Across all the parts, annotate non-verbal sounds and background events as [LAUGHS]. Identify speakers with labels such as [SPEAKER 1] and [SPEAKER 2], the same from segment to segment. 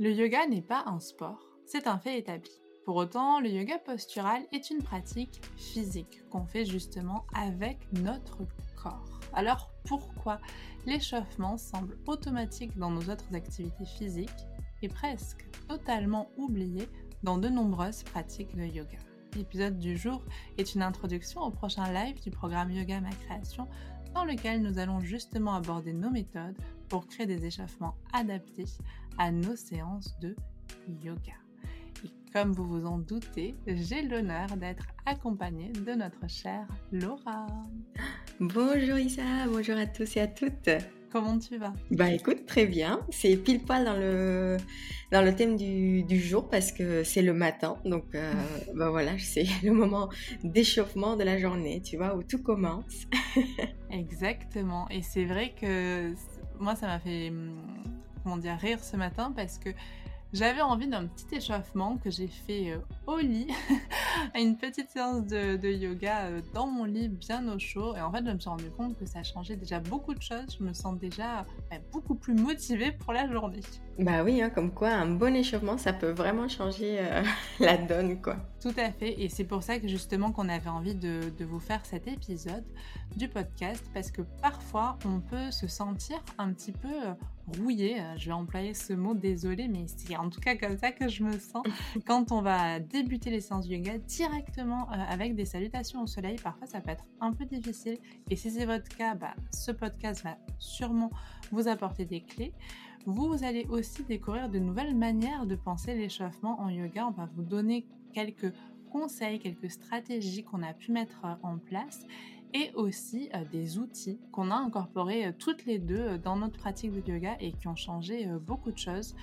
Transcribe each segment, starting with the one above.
[SPEAKER 1] Le yoga n'est pas un sport, c'est un fait établi. Pour autant, le yoga postural est une pratique physique qu'on fait justement avec notre corps. Alors pourquoi l'échauffement semble automatique dans nos autres activités physiques et presque totalement oublié dans de nombreuses pratiques de yoga? L'épisode du jour est une introduction au prochain live du programme Yoga Ma Création dans lequel nous allons justement aborder nos méthodes pour créer des échauffements adaptés à nos séances de yoga. Et comme vous vous en doutez, j'ai l'honneur d'être accompagnée de notre chère Laura.
[SPEAKER 2] Bonjour Isa, bonjour à tous et à toutes.
[SPEAKER 1] Comment tu vas?
[SPEAKER 2] Bah écoute, très bien. C'est pile poil dans le, dans le thème du, du jour parce que c'est le matin. Donc euh, [LAUGHS] bah voilà, c'est [LAUGHS] le moment d'échauffement de la journée, tu vois, où tout commence. [LAUGHS]
[SPEAKER 1] Exactement. Et c'est vrai que moi, ça m'a fait, hum, dire, rire ce matin parce que j'avais envie d'un petit échauffement que j'ai fait euh, au lit, [LAUGHS] à une petite séance de, yoga euh, dans mon lit bien au chaud. Et en fait, je me suis rendu compte que ça changeait déjà beaucoup de choses. Je me sens déjà bah, beaucoup plus motivée pour la journée.
[SPEAKER 2] Bah oui, hein, comme quoi un bon échauffement, ça peut vraiment changer euh, [LAUGHS] la donne, quoi.
[SPEAKER 1] Tout à fait. Et c'est pour ça que justement qu'on avait envie de, de vous faire cet épisode du podcast parce que parfois on peut se sentir un petit peu rouillé. Je vais employer ce mot, désolé, mais c'est en tout cas comme ça que je me sens [LAUGHS] quand on va débuter les séances yoga directement euh, avec des salutations au soleil. Parfois, ça peut être un peu difficile. Et si c'est votre cas, bah, ce podcast va sûrement vous apporter des clés. Vous allez aussi découvrir de nouvelles manières de penser l'échauffement en yoga. On va vous donner quelques conseils, quelques stratégies qu'on a pu mettre euh, en place et aussi euh, des outils qu'on a incorporés euh, toutes les deux euh, dans notre pratique de yoga et qui ont changé beaucoup de choses.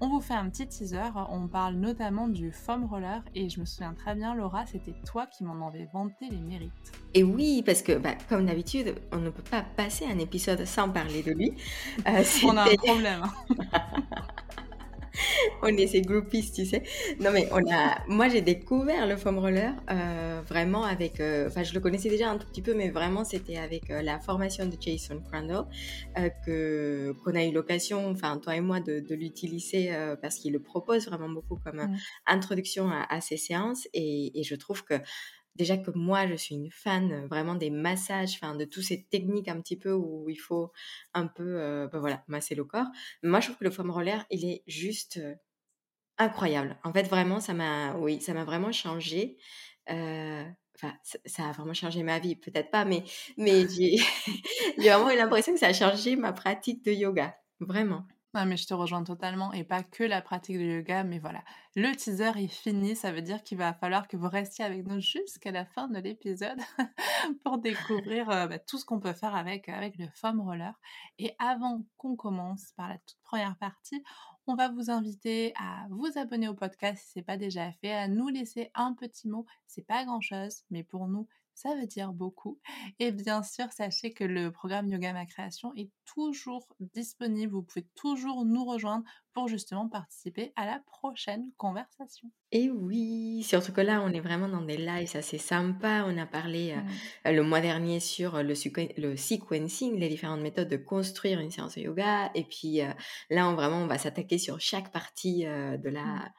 [SPEAKER 1] On vous fait un petit teaser, on parle notamment du foam roller et je me souviens très bien Laura, c'était toi qui m'en avais vanté les mérites.
[SPEAKER 2] Et oui, parce que bah, comme d'habitude, on ne peut pas passer un épisode sans parler de lui. [LAUGHS]
[SPEAKER 1] on a un problème. [LAUGHS] [LAUGHS]
[SPEAKER 2] on est ces groupies, tu sais. Non, mais on a. Moi, j'ai découvert le foam roller euh, vraiment avec. Euh, enfin, je le connaissais déjà un tout petit peu, mais vraiment, c'était avec euh, la formation de Jason Crandall que qu'on a eu l'occasion, enfin, toi et moi, de, de l'utiliser parce qu'il le propose vraiment beaucoup comme introduction à, à, ces séances. Et, et je trouve que déjà que moi, je suis une fan euh, vraiment des massages, enfin de toutes ces techniques un petit peu où il faut un peu, euh, ben voilà, masser le corps. Moi, je trouve que le foam roller, il est juste euh, incroyable. En fait, vraiment, ça m'a, oui, ça m'a vraiment changé. enfin, ça, a vraiment changé ma vie, peut-être pas, mais, mais j'ai, [LAUGHS] j'ai vraiment eu l'impression que ça a changé ma pratique de yoga, vraiment.
[SPEAKER 1] Non, mais je te rejoins totalement et pas que la pratique de yoga, mais voilà. Le teaser est fini, ça veut dire qu'il va falloir que vous restiez avec nous jusqu'à la fin de l'épisode [LAUGHS] pour découvrir euh, bah, tout ce qu'on peut faire avec, avec le foam roller. Et avant qu'on commence par la toute première partie, on va vous inviter à vous abonner au podcast si ce n'est pas déjà fait, à nous laisser un petit mot. C'est pas grand chose, mais pour nous, ça veut dire beaucoup. Et bien sûr, sachez que le programme Yoga Ma Création est toujours disponible. Vous pouvez toujours nous rejoindre pour justement participer à la prochaine conversation.
[SPEAKER 2] Et oui, surtout que là, on est vraiment dans des lives assez sympas. On a parlé euh, le mois dernier sur le, le, sequencing, les différentes méthodes de construire une séance de yoga. Et puis euh, là, on, vraiment, on va s'attaquer sur chaque partie euh, de la... Mmh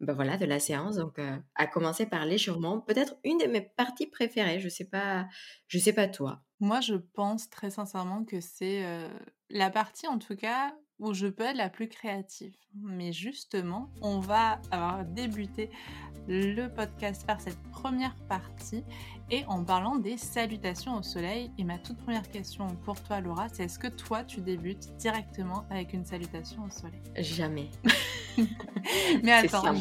[SPEAKER 2] ben voilà, de la séance. Donc, euh, à commencer par l'échauffement, peut-être une de mes parties préférées. Je sais pas, je sais pas toi.
[SPEAKER 1] Moi, je pense très sincèrement que c'est euh, la partie, en tout cas, où je peux être la plus créative. Mais justement, on va avoir débuté le podcast par cette première partie et en parlant des salutations au soleil. Et ma toute première question pour toi, Laura, c'est est-ce que toi, tu débutes directement avec une salutation au soleil?
[SPEAKER 2] Jamais. [LAUGHS]
[SPEAKER 1] mais attends,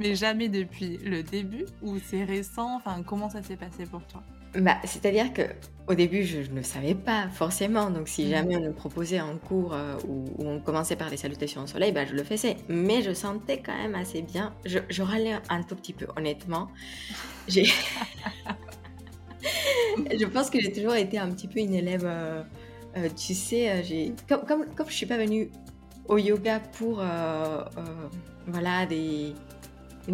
[SPEAKER 1] mais jamais depuis le début ou c'est récent? Enfin, comment ça s'est passé pour toi?
[SPEAKER 2] Bah, c'est-à-dire que au début, je ne savais pas forcément. Donc, si mmh. jamais on me proposait un cours euh, où, on commençait par des salutations au soleil, bah, je le faisais. Mais je sentais quand même assez bien. Je, je râlais un tout petit peu, honnêtement. J'ai... [LAUGHS] je pense que j'ai toujours été un petit peu une élève. Euh, euh, tu sais, j'ai comme, comme, comme je suis pas venue au yoga pour voilà des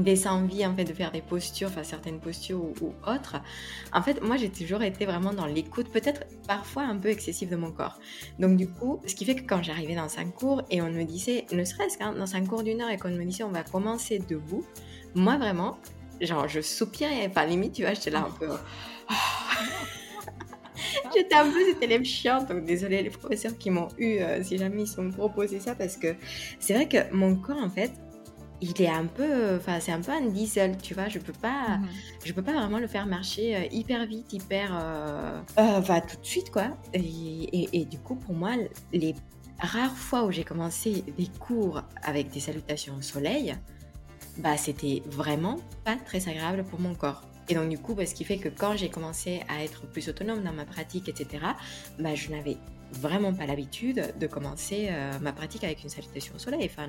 [SPEAKER 2] des envies en fait de faire des postures, enfin certaines postures ou, autres. En fait, moi j'ai toujours été vraiment dans l'écoute, peut-être parfois un peu excessive de mon corps. Donc du coup, ce qui fait que quand j'arrivais dans un cours et on me disait, ne serait-ce qu'un dans un cours d'une heure et qu'on me disait on va commencer debout, moi vraiment, genre je soupirais, enfin limite tu vois, j'étais là un peu. [LAUGHS] J'étais un peu cette élève chiante, donc désolé les professeurs qui m'ont eu, euh, si jamais ils sont proposé ça, parce que c'est vrai que mon corps, en fait, il est un peu, enfin c'est un peu un diesel, tu vois. Je peux pas, mhm. je peux pas vraiment le faire marcher euh, hyper vite, hyper, euh, euh tout de suite quoi. Et, du coup pour moi, les rares fois où j'ai commencé des cours avec des salutations au soleil, bah c'était vraiment pas très agréable pour mon corps. Et donc du coup, bah, ce qui fait que quand j'ai commencé à être plus autonome dans ma pratique, etc., bah, je n'avais vraiment pas l'habitude de commencer euh, ma pratique avec une salutation au soleil. Enfin,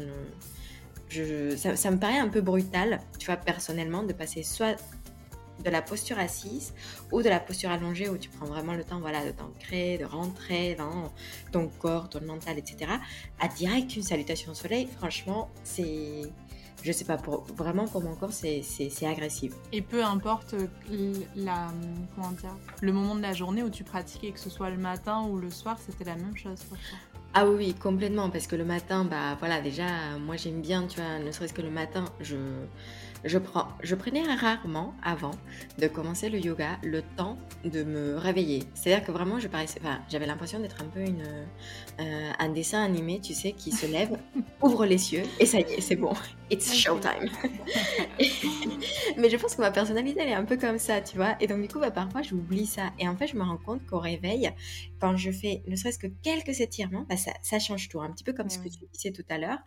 [SPEAKER 2] ça, me paraît un peu brutal, tu vois, personnellement, de passer soit de la posture assise ou de la posture allongée où tu prends vraiment le temps voilà, de t'ancrer, de rentrer dans ton corps, ton mental, etc. À direct une salutation au soleil, franchement, c'est je sais pas, vraiment pour mon corps, c'est agressif.
[SPEAKER 1] Et peu importe euh, le moment de la journée où tu pratiquais, que ce soit le matin ou le soir, c'était la même chose pour toi?
[SPEAKER 2] Ah oui, complètement, parce que le matin, bah voilà, déjà, moi j'aime bien, tu vois, ne serait-ce que le matin, je, je, prends, je prenais rarement avant de commencer le yoga le temps de me réveiller. C'est-à-dire que vraiment, je paraissais, enfin, j'avais l'impression d'être un peu une, euh, un dessin animé, tu sais, qui se lève, [LAUGHS] ouvre les cieux et ça y est, c'est bon, it's showtime. [LAUGHS] Mais je pense que ma personnalité, elle est un peu comme ça, tu vois. Et donc, du coup, bah, parfois, j'oublie ça. Et en fait, je me rends compte qu'au réveil, quand je fais ne serait-ce que quelques étirements, bah, ça, ça, change tout, un petit peu comme ce que tu disais tout à l'heure.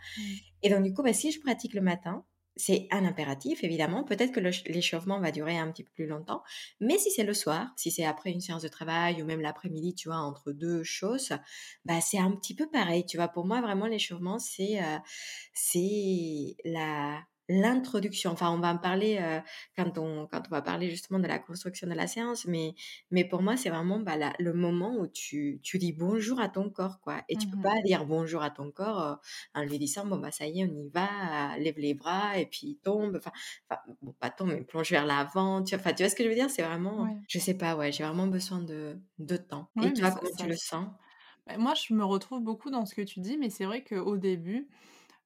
[SPEAKER 2] Et donc, du coup, bah, si je pratique le matin, c'est un impératif, évidemment. Peut-être que l'échauffement va durer un petit peu plus longtemps. Mais si c'est le soir, si c'est après une séance de travail ou même l'après-midi, tu vois, entre deux choses, bah, c'est un petit peu pareil. Tu vois, pour moi, vraiment, l'échauffement, c'est euh, c'est la l'introduction. Enfin, on va en parler euh, quand, on, quand on va parler justement de la construction de la séance, mais, mais pour moi, c'est vraiment bah, le moment où tu, tu dis bonjour à ton corps, quoi. Et tu tu peux mmh pas dire bonjour à ton corps euh, en lui disant, bon, bah ça y est, on y va, lève les bras, et puis tombe. Enfin, bon, pas tombe, mais plonge vers l'avant. Tu, enfin, tu vois ce que je veux dire? C'est vraiment, je sais pas, ouais, j'ai vraiment besoin de, de temps. et toi, comment tu le sens?
[SPEAKER 1] Bah, Moi, je me retrouve beaucoup dans ce que tu dis, mais c'est vrai qu'au début,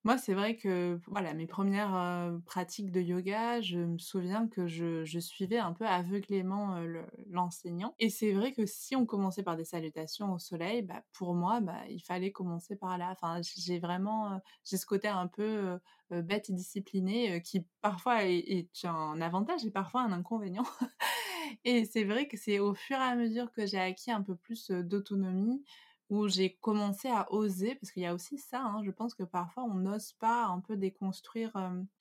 [SPEAKER 1] moi, c'est vrai que voilà, mes premières pratiques de yoga, je me souviens que je, suivais un peu aveuglément l'enseignant. Et c'est vrai que si on commençait par des salutations au soleil, bah, pour moi, bah, il fallait commencer par là. Enfin, j'ai vraiment, j'ai ce côté un peu bête et discipliné qui parfois est, est, un avantage et parfois un inconvénient. [LAUGHS] et c'est vrai que c'est au fur et à mesure que j'ai acquis un peu plus d'autonomie où j'ai commencé à oser, parce qu'il y a aussi ça, hein, je pense que parfois on n'ose pas un peu déconstruire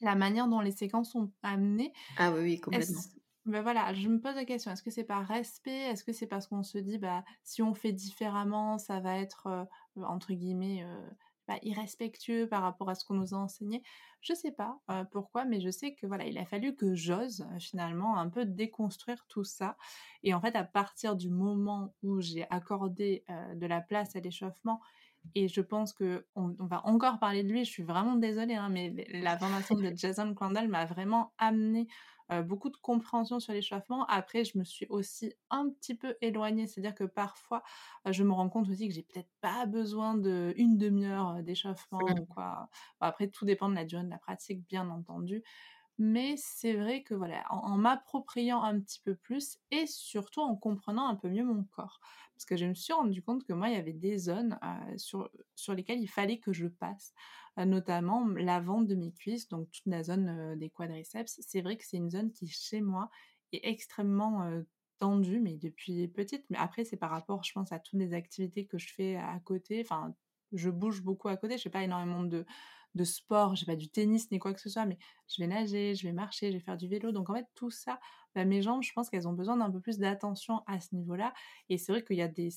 [SPEAKER 1] la manière dont les séquences sont amenées.
[SPEAKER 2] Ah oui, oui complètement.
[SPEAKER 1] Ben voilà, je me pose la question, est-ce que c'est par respect? Est-ce que c'est parce qu'on se dit, bah, si on fait différemment, ça va être, entre guillemets, irrespectueux par rapport à ce qu'on nous a enseigné. Je sais pas euh, pourquoi, mais je sais que voilà, il a fallu que j'ose euh, finalement un peu déconstruire tout ça. Et en fait, à partir du moment où j'ai accordé euh, de la place à l'échauffement, et je pense que on, va encore parler de lui. Je suis vraiment désolée, hein, mais la formation de Jason Crandall m'a vraiment amené euh, beaucoup de compréhension sur l'échauffement. Après, je me suis aussi un petit peu éloignée, c'est-à-dire que parfois, euh, je me rends compte aussi que j'ai peut-être pas besoin d'une demi-heure euh, d'échauffement ou quoi. après, tout dépend de la durée de la pratique, bien entendu. Mais c'est vrai que voilà, en, m'appropriant un petit peu plus et surtout en comprenant un peu mieux mon corps. Parce que je me suis rendu compte que moi, il y avait des zones sur lesquelles il fallait que je passe. Euh, notamment l'avant de mes cuisses, donc toute la zone des quadriceps. C'est vrai que c'est une zone qui, chez moi, est extrêmement tendue, mais depuis petite. Mais après, c'est par rapport, je pense, à toutes les activités que je fais à côté. Enfin, je bouge beaucoup à côté. Je fais pas énormément de, de sport, j'ai pas du tennis ni quoi que ce soit, mais je vais nager, je vais marcher, je vais faire du vélo. Donc en fait, tout ça, bah, mes jambes, je pense qu'elles ont besoin d'un peu plus d'attention à ce niveau-là. Et c'est vrai qu'il y a des,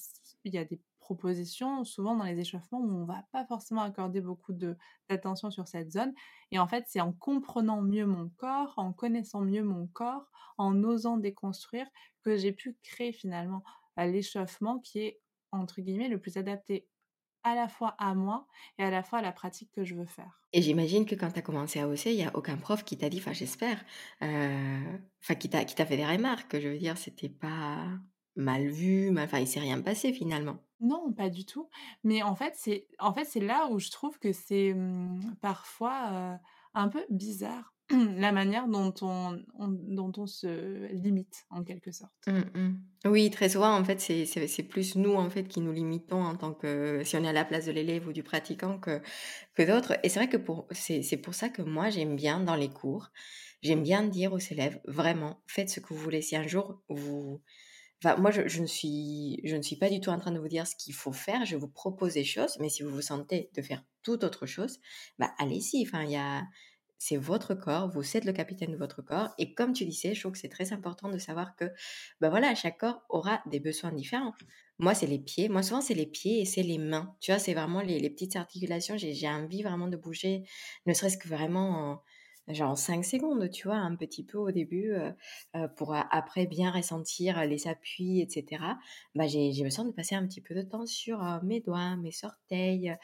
[SPEAKER 1] il y a des propositions, souvent dans les échauffements, où on va pas forcément accorder beaucoup d'attention sur cette zone. Et en fait, c'est en comprenant mieux mon corps, en connaissant mieux mon corps, en osant déconstruire, que j'ai pu créer finalement l'échauffement qui est, entre guillemets, le plus adapté à la fois à moi et à la fois à la pratique que je veux faire.
[SPEAKER 2] Et j'imagine que quand tu as commencé à hausser, il n'y a aucun prof qui t'a dit, enfin j'espère, enfin qui t'a fait des remarques, je veux dire, c'était pas mal vu, mal enfin il s'est rien passé finalement.
[SPEAKER 1] Non, pas du tout. Mais en fait, c'est en fait, là où je trouve que c'est, mmh, parfois, un peu bizarre [CLEARS THROAT] la manière dont on, dont on se limite en quelque sorte.
[SPEAKER 2] Mmh, mmh. Oui, très souvent en fait c'est plus nous en fait qui nous limitons en tant que si on est à la place de l'élève ou du pratiquant que que d'autres. Et c'est vrai que c'est pour ça que moi j'aime bien dans les cours, j'aime bien dire aux élèves vraiment faites ce que vous voulez. Si un jour vous moi, je, je, ne suis, je ne suis pas du tout en train de vous dire ce qu'il faut faire. Je vous propose des choses, mais si vous vous sentez de faire toute autre chose, bah allez-y. Enfin, il y a, c'est votre corps, vous êtes le capitaine de votre corps. Et comme tu disais, je trouve que c'est très important de savoir que, ben voilà, chaque corps aura des besoins différents. Moi, c'est les pieds. Moi, souvent, c'est les pieds et c'est les mains. Tu vois, c'est vraiment les, les petites articulations. J'ai envie vraiment de bouger, ne serait-ce que vraiment genre 5 secondes, tu vois, un petit peu au début, pour après bien ressentir les appuis, etc. Bah, j'ai, besoin de passer un petit peu de temps sur mes doigts, mes orteils,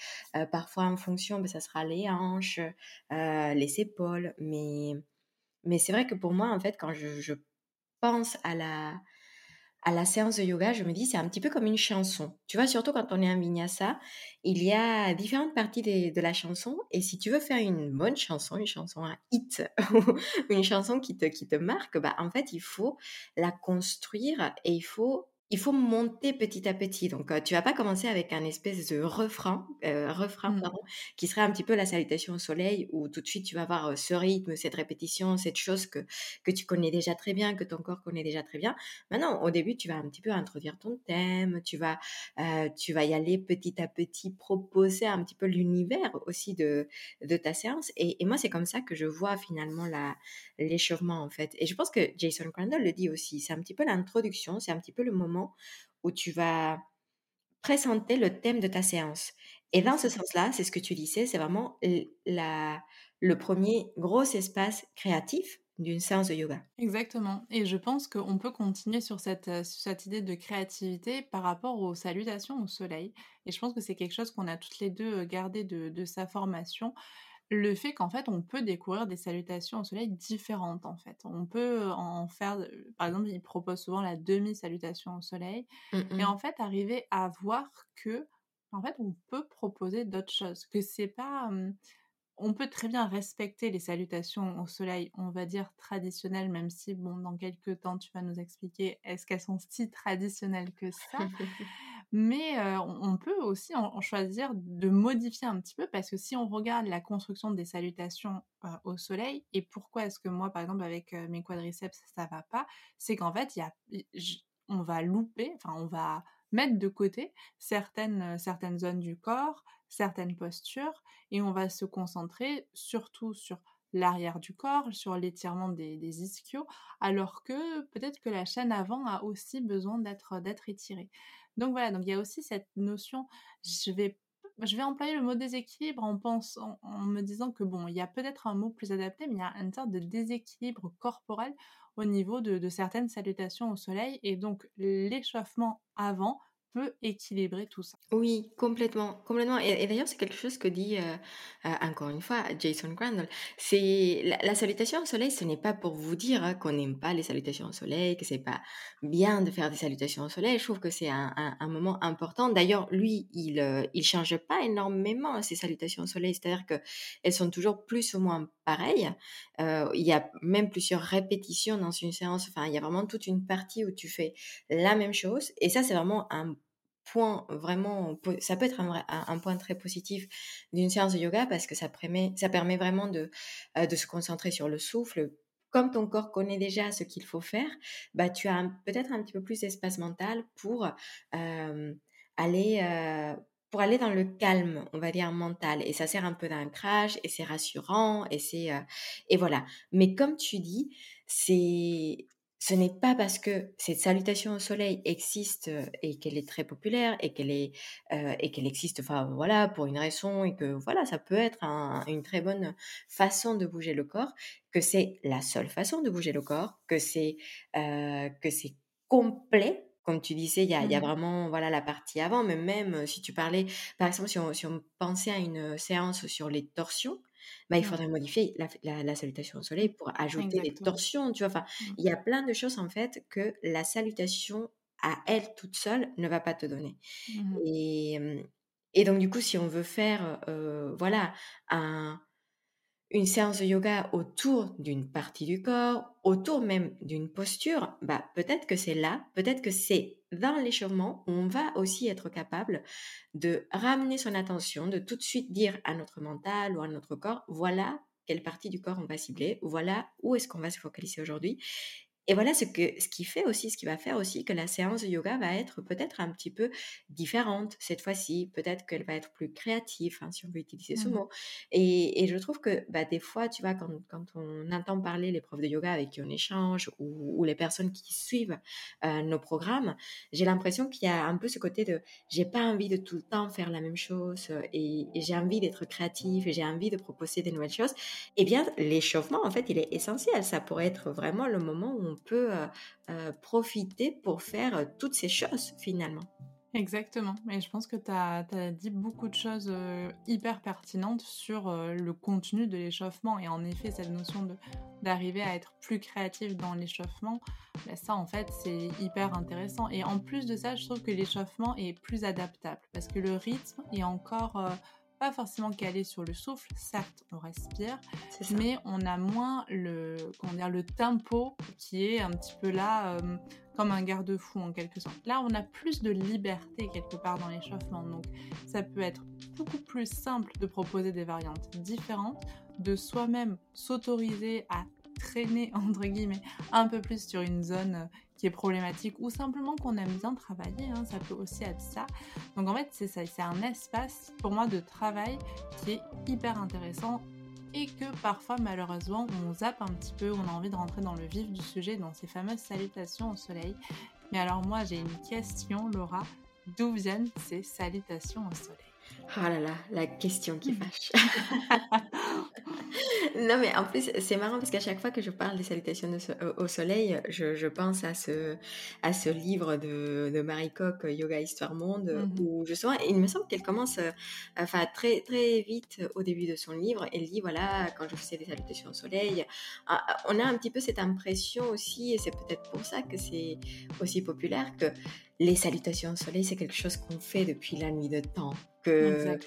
[SPEAKER 2] parfois en fonction, bah, ça sera les hanches, les épaules, mais, mais c'est vrai que pour moi, en fait, quand je, je pense à la, à la séance de yoga, je me dis c'est un petit peu comme une chanson. Tu vois, surtout quand on est en vinyasa, il y a différentes parties de, la chanson. Et si tu veux faire une bonne chanson, une chanson un hit, [LAUGHS] une chanson qui te, qui te marque, bah, en fait, il faut la construire et il faut il faut monter petit à petit. Donc, tu vas pas commencer avec un espèce de refrain, refrain mmh. pardon, qui serait un petit peu la salutation au soleil, où tout de suite tu vas avoir ce rythme, cette répétition, cette chose que, que tu connais déjà très bien, que ton corps connaît déjà très bien. Maintenant, au début, tu vas un petit peu introduire ton thème, tu vas, tu vas y aller petit à petit, proposer un petit peu l'univers aussi de, de ta séance. Et, et moi, c'est comme ça que je vois finalement l'échauffement, en fait. Et je pense que Jason Crandall le dit aussi, c'est un petit peu l'introduction, c'est un petit peu le moment où tu vas présenter le thème de ta séance. Et dans ce sens-là, c'est ce que tu disais, c'est vraiment la, le premier gros espace créatif d'une séance de yoga.
[SPEAKER 1] Exactement. Et je pense qu'on peut continuer sur cette, euh, cette idée de créativité par rapport aux salutations au soleil. Et je pense que c'est quelque chose qu'on a toutes les deux euh, gardé de, de sa formation le fait qu'en fait on peut découvrir des salutations au soleil différentes en fait. On peut en faire, par exemple, il propose souvent la demi-salutation au soleil mmh et en fait arriver à voir que en fait on peut proposer d'autres choses, que c'est pas on peut très bien respecter les salutations au soleil, on va dire traditionnelles, même si, bon, dans quelques temps, tu vas nous expliquer est-ce qu'elles sont si traditionnelles que ça? [LAUGHS] mais on peut aussi en, choisir de modifier un petit peu parce que si on regarde la construction des salutations au soleil et pourquoi est-ce que moi par exemple avec mes quadriceps ça va pas c'est qu'en fait y on va louper enfin on va mettre de côté certaines certaines zones du corps certaines postures et on va se concentrer surtout sur l'arrière du corps, sur l'étirement des, des, ischios, alors que peut-être que la chaîne avant a aussi besoin d'être étirée. Donc voilà, donc il y a aussi cette notion, je vais, je vais employer le mot déséquilibre en, pensant, en me disant que bon, il y a peut-être un mot plus adapté, mais il y a une sorte de déséquilibre corporel au niveau de, de certaines salutations au soleil, et donc l'échauffement avant peut équilibrer tout ça.
[SPEAKER 2] Oui, complètement, complètement. Et, d'ailleurs, c'est quelque chose que dit euh, euh, encore une fois Jason Crandall. C'est la, salutation au soleil, ce n'est pas pour vous dire hein, qu'on n'aime pas les salutations au soleil, que c'est pas bien de faire des salutations au soleil. Je trouve que c'est un, moment important. D'ailleurs, lui, il euh, il change pas énormément ses salutations au soleil, c'est-à-dire que elles sont toujours plus ou moins pareilles. il y a même plusieurs répétitions dans une séance. Enfin, il y a vraiment toute une partie où tu fais la même chose. Et ça, c'est vraiment un point vraiment, ça peut être un, point très positif d'une séance de yoga parce que ça permet, ça permet vraiment de, euh, de se concentrer sur le souffle. Comme ton corps connaît déjà ce qu'il faut faire, bah, tu as peut-être un petit peu plus d'espace mental pour euh, aller, euh, pour aller dans le calme, on va dire mental. Et ça sert un peu d'ancrage et c'est rassurant et c'est et voilà. Mais comme tu dis, c'est ce n'est pas parce que cette salutation au soleil existe euh, et qu'elle est très populaire et qu'elle est euh, et qu'elle existe enfin voilà pour une raison et que voilà ça peut être une très bonne façon de bouger le corps que c'est la seule façon de bouger le corps que c'est euh, que c'est complet comme tu disais, il y a, y a, mmh vraiment voilà, la partie avant, mais même si tu parlais, par exemple, si on, si on pensait à une séance sur les torsions, bah, il faudrait modifier la, la, salutation au soleil pour ajouter les torsions, tu vois. Enfin, mmh. il y a plein de choses, en fait, que la salutation à elle toute seule ne va pas te donner. Mmh et, et donc, du coup, si on veut faire, voilà, un une séance de yoga autour d'une partie du corps, autour même d'une posture, bah peut-être que c'est là, peut-être que c'est dans l'échauffement où on va aussi être capable de ramener son attention, de tout de suite dire à notre mental ou à notre corps, voilà quelle partie du corps on va cibler, voilà où est-ce qu'on va se focaliser aujourd'hui. Et voilà ce, que, ce qui fait aussi, ce qui va faire aussi que la séance de yoga va être peut-être un petit peu différente cette fois-ci. Peut-être qu'elle va être plus créative, hein, si on veut utiliser ce mmh mot. Et, et, je trouve que bah, des fois, tu vois, quand, quand, on entend parler les profs de yoga avec qui on échange ou, les personnes qui suivent euh, nos programmes, j'ai l'impression qu'il y a un peu ce côté de j'ai pas envie de tout le temps faire la même chose et, et j'ai envie d'être créatif et j'ai envie de proposer des nouvelles choses. Eh bien, l'échauffement, en fait, il est essentiel. Ça pourrait être vraiment le moment où on peut profiter pour faire toutes ces choses finalement.
[SPEAKER 1] Exactement. Et je pense que tu as, dit beaucoup de choses hyper pertinentes sur le contenu de l'échauffement. Et en effet, cette notion d'arriver à être plus créatif dans l'échauffement, bah, ça en fait, c'est hyper intéressant. Et en plus de ça, je trouve que l'échauffement est plus adaptable parce que le rythme est encore pas forcément calé sur le souffle, certes on respire, mais on a moins le, comment dire, le tempo qui est un petit peu là euh, comme un garde-fou en quelque sorte. Là on a plus de liberté quelque part dans l'échauffement, donc ça peut être beaucoup plus simple de proposer des variantes différentes, de soi-même s'autoriser à traîner [LAUGHS] entre guillemets un peu plus sur une zone qui est problématique ou simplement qu'on aime bien travailler, hein, ça peut aussi être ça. Donc en fait c'est ça, c'est un espace pour moi de travail qui est hyper intéressant et que parfois malheureusement on zappe un petit peu, on a envie de rentrer dans le vif du sujet, dans ces fameuses salutations au soleil. Mais alors moi j'ai une question Laura, d'où viennent ces salutations au soleil?
[SPEAKER 2] Oh là là, la question qui [LAUGHS] fâche. [LAUGHS] non, mais en plus, c'est marrant parce qu'à chaque fois que je parle des salutations au soleil, je, pense à ce, à ce livre de, de Marie Coq, Yoga Histoire Monde, mmh où justement, il me semble qu'elle commence euh, enfin, très, très vite au début de son livre. Elle dit voilà, quand je faisais des salutations au soleil, ah, on a un petit peu cette impression aussi, et c'est peut-être pour ça que c'est aussi populaire, que les salutations au soleil, c'est quelque chose qu'on fait depuis la nuit de temps. Que,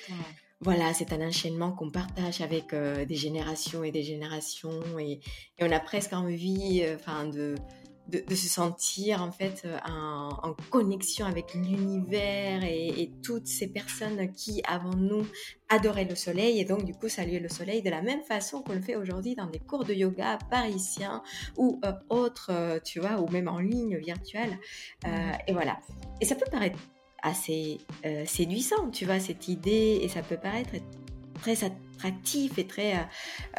[SPEAKER 2] Voilà, c'est un enchaînement qu'on partage avec euh, des générations et des générations. Et, on a presque envie euh, de, de, se sentir en fait euh, en, connexion avec l'univers et, toutes ces personnes qui avant nous adoraient le soleil et donc du coup saluer le soleil de la même façon qu'on le fait aujourd'hui dans des cours de yoga parisiens ou autres, tu vois, ou même en ligne virtuelle. et voilà. Et ça peut paraître assez séduisant, tu vois, cette idée, et ça peut paraître très attractif et très... Il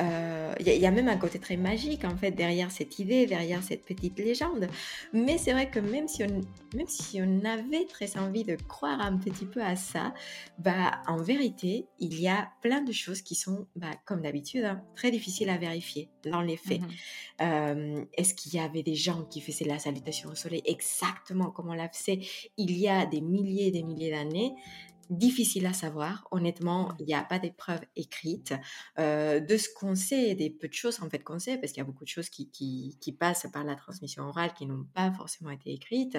[SPEAKER 2] euh, euh, y, a même un côté très magique en fait derrière cette idée, derrière cette petite légende. Mais c'est vrai que même si, on, même si on avait très envie de croire un petit peu à ça, bah en vérité, il y a plein de choses qui sont, bah, comme d'habitude, hein, très difficiles à vérifier dans les faits. Mmh euh, est-ce qu'il y avait des gens qui faisaient la salutation au soleil exactement comme on l'a fait il y a des milliers et des milliers d'années? Difficile à savoir. Honnêtement, il n'y a pas d'épreuve écrite. Euh, de ce qu'on sait, des peu de choses en fait qu'on sait, parce qu'il y a beaucoup de choses qui, qui, passent par la transmission orale qui n'ont pas forcément été écrites,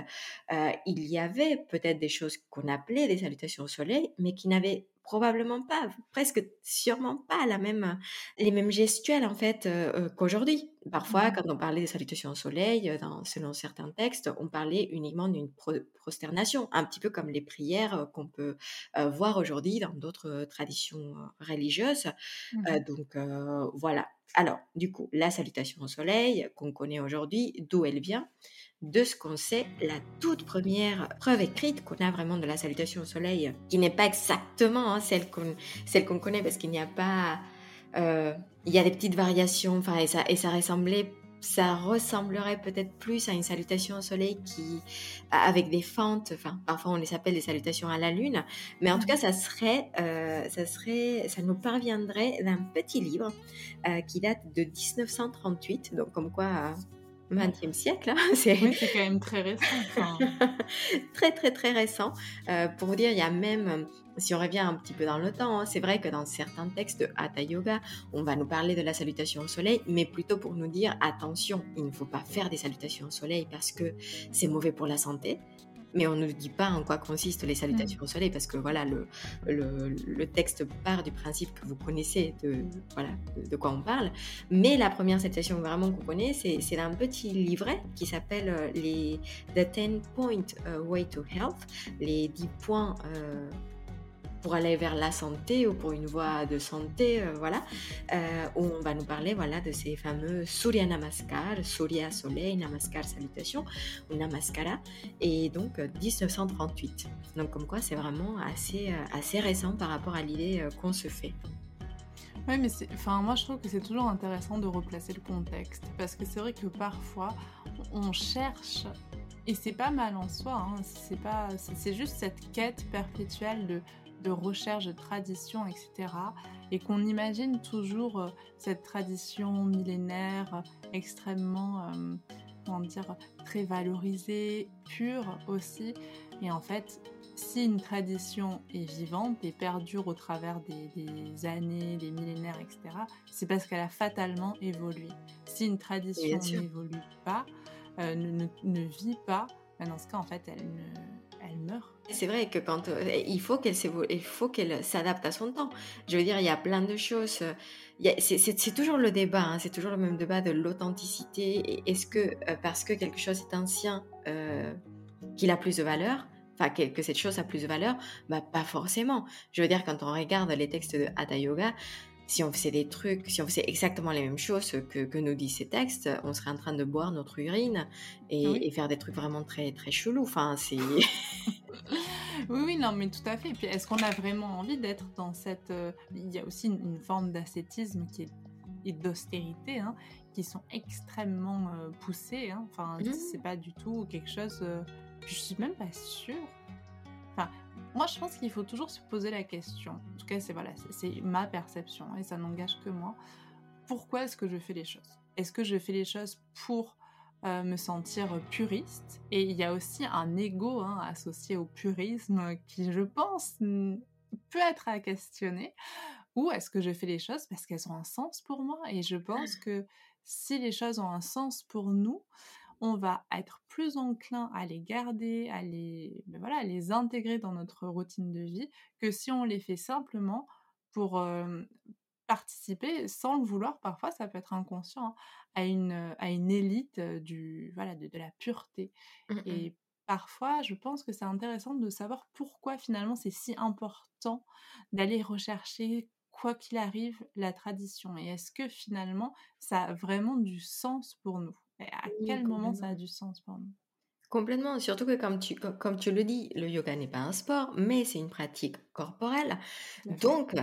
[SPEAKER 2] euh, il y avait peut-être des choses qu'on appelait des salutations au soleil, mais qui n'avaient probablement pas, presque sûrement pas la même, les mêmes gestuels en fait euh, euh, qu'aujourd'hui. Parfois, mmh quand on parlait des salutations au soleil, euh, dans, selon certains textes, on parlait uniquement d'une prosternation, un petit peu comme les prières qu'on peut voir aujourd'hui dans d'autres traditions religieuses. Mmh donc voilà. Alors, du coup, la salutation au soleil qu'on connaît aujourd'hui, d'où elle vient de ce qu'on sait, la toute première preuve écrite qu'on a vraiment de la salutation au soleil, qui n'est pas exactement hein, celle qu'on connaît parce qu'il n'y a pas, euh, il y a des petites variations, et ça ressemblait ça ressemblerait peut-être plus à une salutation au soleil qui avec des fentes enfin parfois on les appelle des salutations à la lune mais en tout cas ça serait euh, ça serait ça nous parviendrait d'un petit livre euh, qui date de 1938 donc comme quoi 20e siècle. Hein, [LAUGHS]
[SPEAKER 1] c'est... Oui, quand même très récent. [LAUGHS]
[SPEAKER 2] très, très, très récent. Euh, pour vous dire, il y a même, si on revient un petit peu dans le temps, hein, c'est vrai que dans certains textes de Hatha Yoga, on va nous parler de la salutation au soleil, mais plutôt pour nous dire attention, il ne faut pas faire des salutations au soleil parce que c'est mauvais pour la santé mais on ne dit pas en quoi consistent les salutations mm. au soleil parce que voilà, le, le, texte part du principe que vous connaissez de, voilà, de, quoi on parle. Mais la première salutation vraiment qu'on connaît, c'est un petit livret qui s'appelle euh, les The 10 Point euh, Way to Health, les 10 points. Euh, pour aller vers la santé ou pour une voie de santé, euh, voilà, euh, où on va nous parler voilà, de ces fameux Surya Namaskar, Surya Soleil, Namaskar Salutation ou Namaskara, et donc 1938. Euh, donc comme quoi c'est vraiment assez, assez récent par rapport à l'idée qu'on se fait.
[SPEAKER 1] Oui, mais enfin, moi je trouve que c'est toujours intéressant de replacer le contexte parce que c'est vrai que parfois on cherche et c'est pas mal en soi, hein, c'est pas, c'est juste cette quête perpétuelle de de recherche de tradition, etc. Et qu'on imagine toujours euh, cette tradition millénaire extrêmement, euh, comment dire, très valorisée, pure aussi. Et en fait, si une tradition est vivante et perdure au travers des, années, des millénaires, etc., c'est parce qu'elle a fatalement évolué. Si une tradition n'évolue pas, euh, ne, ne, vit pas, ben dans ce cas, en fait, elle ne, elle meurt.
[SPEAKER 2] C'est vrai que quand euh, il faut qu'elle il faut qu'elle s'adapte à son temps. Je veux dire, il y a plein de choses. C'est toujours le débat, hein, c'est toujours le même débat de l'authenticité. Est-ce que euh, parce que quelque chose est ancien, euh, qu'il a plus de valeur, enfin que, cette chose a plus de valeur, bah pas forcément. Je veux dire, quand on regarde les textes de Hatha Yoga, si on faisait des trucs, si on faisait exactement les mêmes choses que, que nous disent ces textes, on serait en train de boire notre urine et, faire des trucs vraiment très très chelous. Enfin, c'est. [LAUGHS] [LAUGHS]
[SPEAKER 1] oui, oui, non, mais tout à fait. Et puis, est-ce qu'on a vraiment envie d'être dans cette. Euh, il y a aussi une, forme d'ascétisme qui est et d'austérité, hein, qui sont extrêmement euh, poussées. Hein. Enfin, mmh. c'est pas du tout quelque chose. Euh, je suis même pas sûre. Moi, je pense qu'il faut toujours se poser la question. En tout cas, c'est voilà, c'est ma perception et ça n'engage que moi. Pourquoi est-ce que je fais les choses? Est-ce que je fais les choses pour euh, me sentir puriste? Et il y a aussi un ego hein, associé au purisme qui, je pense, peut être à questionner. Ou est-ce que je fais les choses parce qu'elles ont un sens pour moi? Et je pense que si les choses ont un sens pour nous, on va être plus enclin à les garder, à les, ben voilà, les intégrer dans notre routine de vie que si on les fait simplement pour participer sans le vouloir. Parfois, ça peut être inconscient hein, à une à une élite du voilà de, la pureté. Mmh Et parfois, je pense que c'est intéressant de savoir pourquoi finalement c'est si important d'aller rechercher quoi qu'il arrive la tradition et est-ce que finalement ça a vraiment du sens pour nous? À quel moment ça a du sens pour nous?
[SPEAKER 2] Complètement, surtout que comme tu, comme tu le dis, le yoga n'est pas un sport, mais c'est une pratique corporelle. Donc,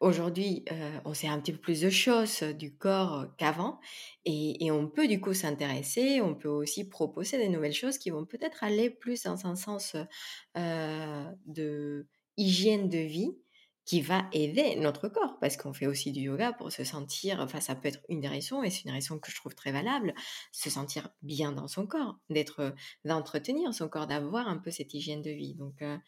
[SPEAKER 2] aujourd'hui, euh, on sait un petit peu plus de choses du corps qu'avant, et, et, on peut du coup s'intéresser, on peut aussi proposer des nouvelles choses qui vont peut-être aller plus dans un sens euh, de hygiène de vie, qui va aider notre corps, parce qu'on fait aussi du yoga pour se sentir, enfin ça peut être une des raisons, et c'est une raison que je trouve très valable, se sentir bien dans son corps, d'être, d'entretenir son corps, d'avoir un peu cette hygiène de vie. Donc, euh,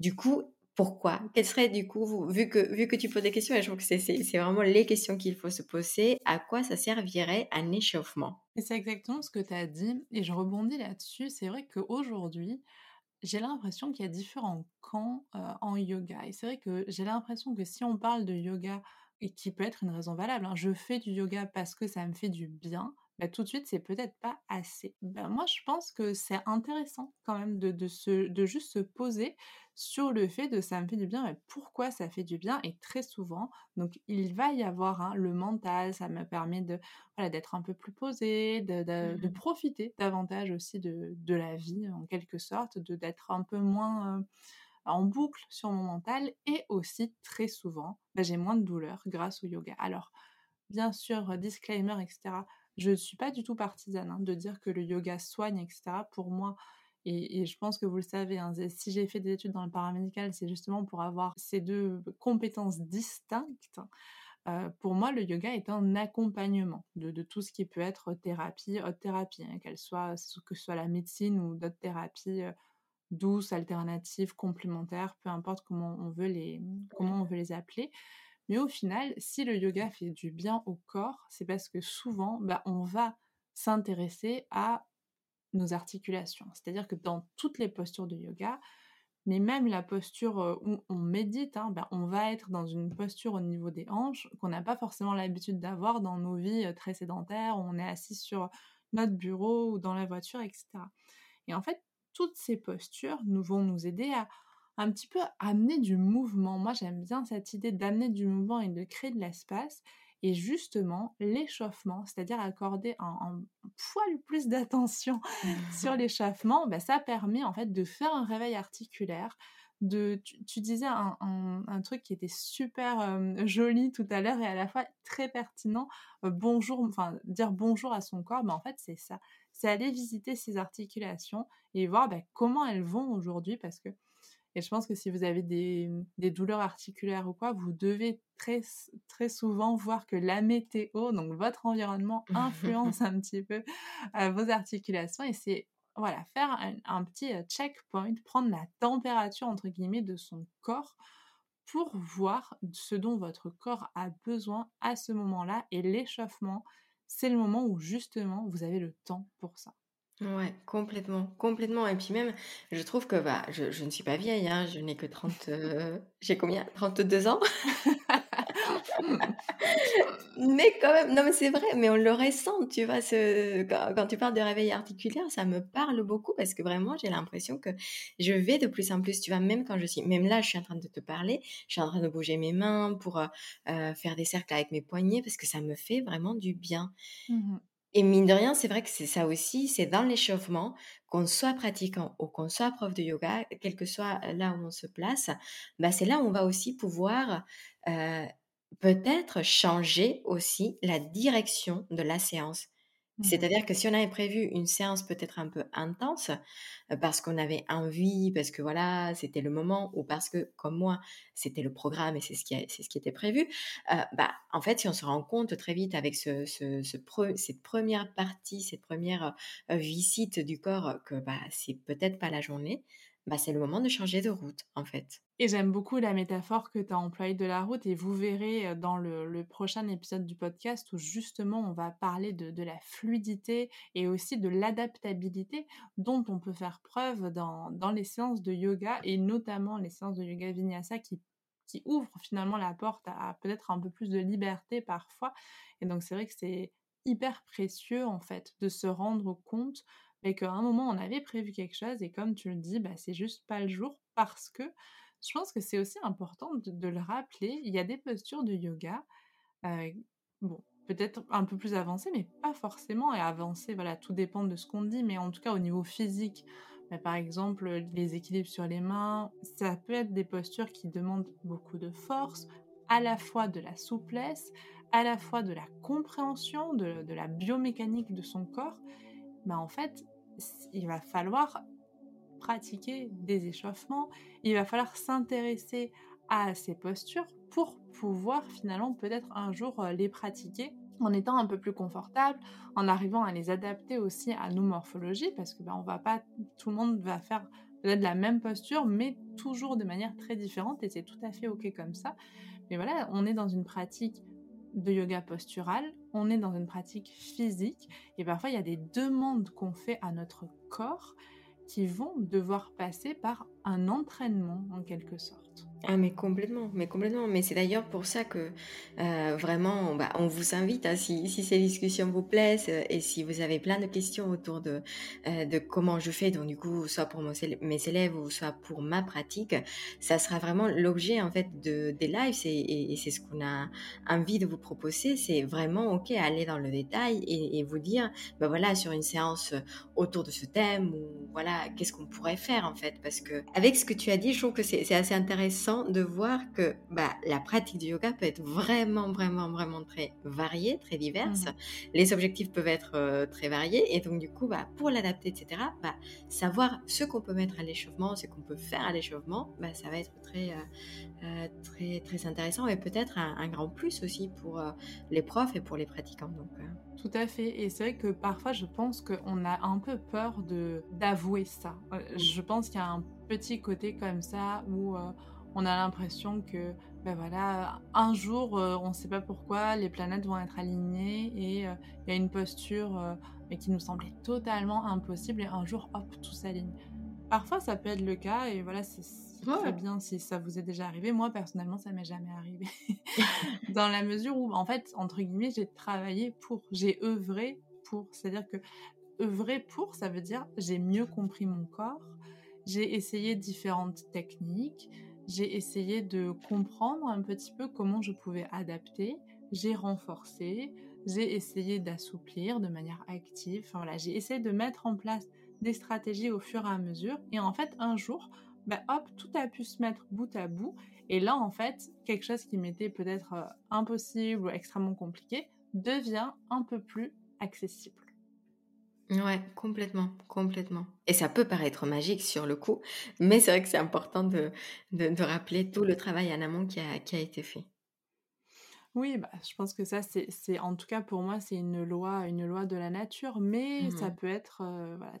[SPEAKER 2] du coup, pourquoi? Quel serait du coup, vu que, vu que tu poses des questions, et je trouve que c'est, c'est vraiment les questions qu'il faut se poser, à quoi ça servirait un échauffement?
[SPEAKER 1] Et c'est exactement ce que tu as dit, et je rebondis là-dessus. C'est vrai qu'aujourd'hui, j'ai l'impression qu'il y a différents camps en yoga. Et c'est vrai que j'ai l'impression que si on parle de yoga, et qui peut être une raison valable, hein, je fais du yoga parce que ça me fait du bien, bah, tout de suite, c'est peut-être pas assez. Bah, moi, je pense que c'est intéressant quand même de, de, se, de juste se poser sur le fait de ça me fait du bien, mais pourquoi ça fait du bien? Et très souvent, donc il va y avoir hein, le mental, ça me permet de voilà, d'être un peu plus posé, de, de, mmh profiter davantage aussi de, de, la vie en quelque sorte, de d'être un peu moins euh, en boucle sur mon mental, et aussi très souvent, bah, j'ai moins de douleur grâce au yoga. Alors, bien sûr, disclaimer, etc. Je ne suis pas du tout partisane hein, de dire que le yoga soigne, etc. Pour moi, et, je pense que vous le savez, hein, si j'ai fait des études dans le paramédical, c'est justement pour avoir ces deux compétences distinctes. pour moi, le yoga est un accompagnement de, tout ce qui peut être thérapie, haute thérapie, hein, qu'elle soit, que ce soit la médecine ou d'autres thérapies douces, alternatives, complémentaires, peu importe comment on veut les appeler. Mais au final, si le yoga fait du bien au corps, c'est parce que souvent, bah, on va s'intéresser à nos articulations. C'est-à-dire que dans toutes les postures de yoga, mais même la posture où on médite, hein, bah, on va être dans une posture au niveau des hanches qu'on n'a pas forcément l'habitude d'avoir dans nos vies très sédentaires, où on est assis sur notre bureau ou dans la voiture, etc. Et en fait, toutes ces postures nous vont nous aider à un petit peu amener du mouvement. Moi, j'aime bien cette idée d'amener du mouvement et de créer de l'espace. Et justement, l'échauffement, c'est-à-dire accorder un, poil plus d'attention [LAUGHS] sur l'échauffement, bah, ça permet en fait de faire un réveil articulaire. De, tu, disais un, truc qui était super joli tout à l'heure et à la fois très pertinent. bonjour, enfin dire bonjour à son corps, mais en fait c'est ça. C'est aller visiter ses articulations et voir bah, comment elles vont aujourd'hui parce que et je pense que si vous avez des, douleurs articulaires ou quoi, vous devez très, très souvent voir que la météo, donc votre environnement, influence [LAUGHS] un petit peu euh, vos articulations. Et c'est voilà, faire un, un, petit euh, checkpoint, prendre la température, entre guillemets, de son corps pour voir ce dont votre corps a besoin à ce moment-là. Et l'échauffement, c'est le moment où justement vous avez le temps pour ça.
[SPEAKER 2] Ouais, complètement, complètement. Et puis même, je trouve que bah, je, ne suis pas vieille, hein, je n'ai que 30... Euh, j'ai combien? 32 ans? Mais quand même, non mais c'est vrai, mais on le ressent, tu vois, quand, tu parles de réveil articulaire, ça me parle beaucoup parce que vraiment, j'ai l'impression que je vais de plus en plus, tu vois, même quand je suis, même là, je suis en train de te parler, je suis en train de bouger mes mains pour euh, euh, faire des cercles avec mes poignets parce que ça me fait vraiment du bien. Mmh et mine de rien, c'est vrai que c'est ça aussi, c'est dans l'échauffement, qu'on soit pratiquant ou qu'on soit prof de yoga, quel que soit là où on se place, bah c'est là où on va aussi pouvoir euh, peut-être changer aussi la direction de la séance. Mmh. C'est-à-dire que si on avait prévu une séance peut-être un peu intense, parce qu'on avait envie, parce que voilà, c'était le moment, ou parce que, comme moi, c'était le programme et c'est ce qui, ce qui était prévu, bah, en fait, si on se rend compte très vite avec ce, ce, cette première partie, cette première visite du corps, que bah, c'est peut-être pas la journée, bah, c'est le moment de changer de route, en fait.
[SPEAKER 1] Et j'aime beaucoup la métaphore que tu as employée de la route et vous verrez dans le, prochain épisode du podcast où justement on va parler de, la fluidité et aussi de l'adaptabilité dont on peut faire preuve dans, les séances de yoga et notamment les séances de yoga vinyasa qui, qui ouvrent finalement la porte à, peut-être un peu plus de liberté parfois. Et donc c'est vrai que c'est hyper précieux en fait de se rendre compte mais qu'à un moment on avait prévu quelque chose et comme tu le dis, bah, c'est juste pas le jour parce que je pense que c'est aussi important de, le rappeler. Il y a des postures de yoga, euh, bon, peut-être un peu plus avancées, mais pas forcément. Et avancées, voilà, tout dépend de ce qu'on dit, mais en tout cas au niveau physique, bah, par exemple, les équilibres sur les mains, ça peut être des postures qui demandent beaucoup de force, à la fois de la souplesse, à la fois de la compréhension, de, de la biomécanique de son corps. Mais en fait, il va falloir pratiquer des échauffements, il va falloir s'intéresser à ces postures pour pouvoir finalement peut-être un jour euh, les pratiquer en étant un peu plus confortable, en arrivant à les adapter aussi à nos morphologies, parce que ben, on va pas, tout le monde va faire peut-être la même posture, mais toujours de manière très différente, et c'est tout à fait ok comme ça. Mais voilà, on est dans une pratique de yoga postural, on est dans une pratique physique, et parfois il y a des demandes qu'on fait à notre corps qui vont devoir passer par un entraînement en quelque sorte.
[SPEAKER 2] Ah mais complètement, mais complètement. Mais c'est d'ailleurs pour ça que euh, vraiment, bah, on vous invite, hein, si, ces discussions vous plaisent euh, et si vous avez plein de questions autour de, euh, comment je fais, donc du coup, soit pour mes élèves ou soit pour ma pratique, ça sera vraiment l'objet en fait de, des lives et, et, c'est ce qu'on a envie de vous proposer, c'est vraiment, ok, aller dans le détail et, et vous dire, bah voilà, sur une séance autour de ce thème ou voilà, qu'est-ce qu'on pourrait faire en fait, parce que avec ce que tu as dit, je trouve que c'est assez intéressant intéressant de voir que bah, la pratique du yoga peut être vraiment, vraiment, vraiment très variée, très diverse. Mmh Les objectifs peuvent être euh, très variés et donc du coup, bah, pour l'adapter, etc., bah, savoir ce qu'on peut mettre à l'échauffement, ce qu'on peut faire à l'échauffement, bah, ça va être très, euh, euh, très, très intéressant et peut-être un, grand plus aussi pour les profs et pour les pratiquants. Donc,
[SPEAKER 1] tout à fait. Et c'est vrai que parfois, je pense qu'on a un peu peur d'avouer ça. Je pense qu'il y a un petit côté comme ça où euh, on a l'impression que, ben voilà, un jour, euh, on ne sait pas pourquoi, les planètes vont être alignées et il y a une posture mais qui nous semblait totalement impossible et un jour, hop, tout s'aligne. Parfois, ça peut être le cas et voilà, c'est très bien si ça vous est déjà arrivé. Moi, personnellement, ça m'est jamais arrivé. [LAUGHS] Dans la mesure où, en fait, entre guillemets, j'ai travaillé pour, j'ai œuvré pour. C'est-à-dire que œuvrer pour, ça veut dire j'ai mieux compris mon corps, j'ai essayé différentes techniques, j'ai essayé de comprendre un petit peu comment je pouvais adapter, j'ai renforcé, j'ai essayé d'assouplir de manière active. J'ai essayé de mettre en place des stratégies au fur et à mesure. Et en fait, un jour, bah, hop, tout a pu se mettre bout à bout. Et là, en fait, quelque chose qui m'était peut-être euh, impossible ou extrêmement compliqué devient un peu plus accessible.
[SPEAKER 2] Ouais, complètement, complètement. Et ça peut paraître magique sur le coup, mais c'est vrai que c'est important de, de, rappeler tout le travail en amont qui a, qui a été fait.
[SPEAKER 1] Oui, bah, je pense que ça, c'est, en tout cas pour moi, c'est une loi, une loi de la nature, mais ça mmh peut être, euh, voilà,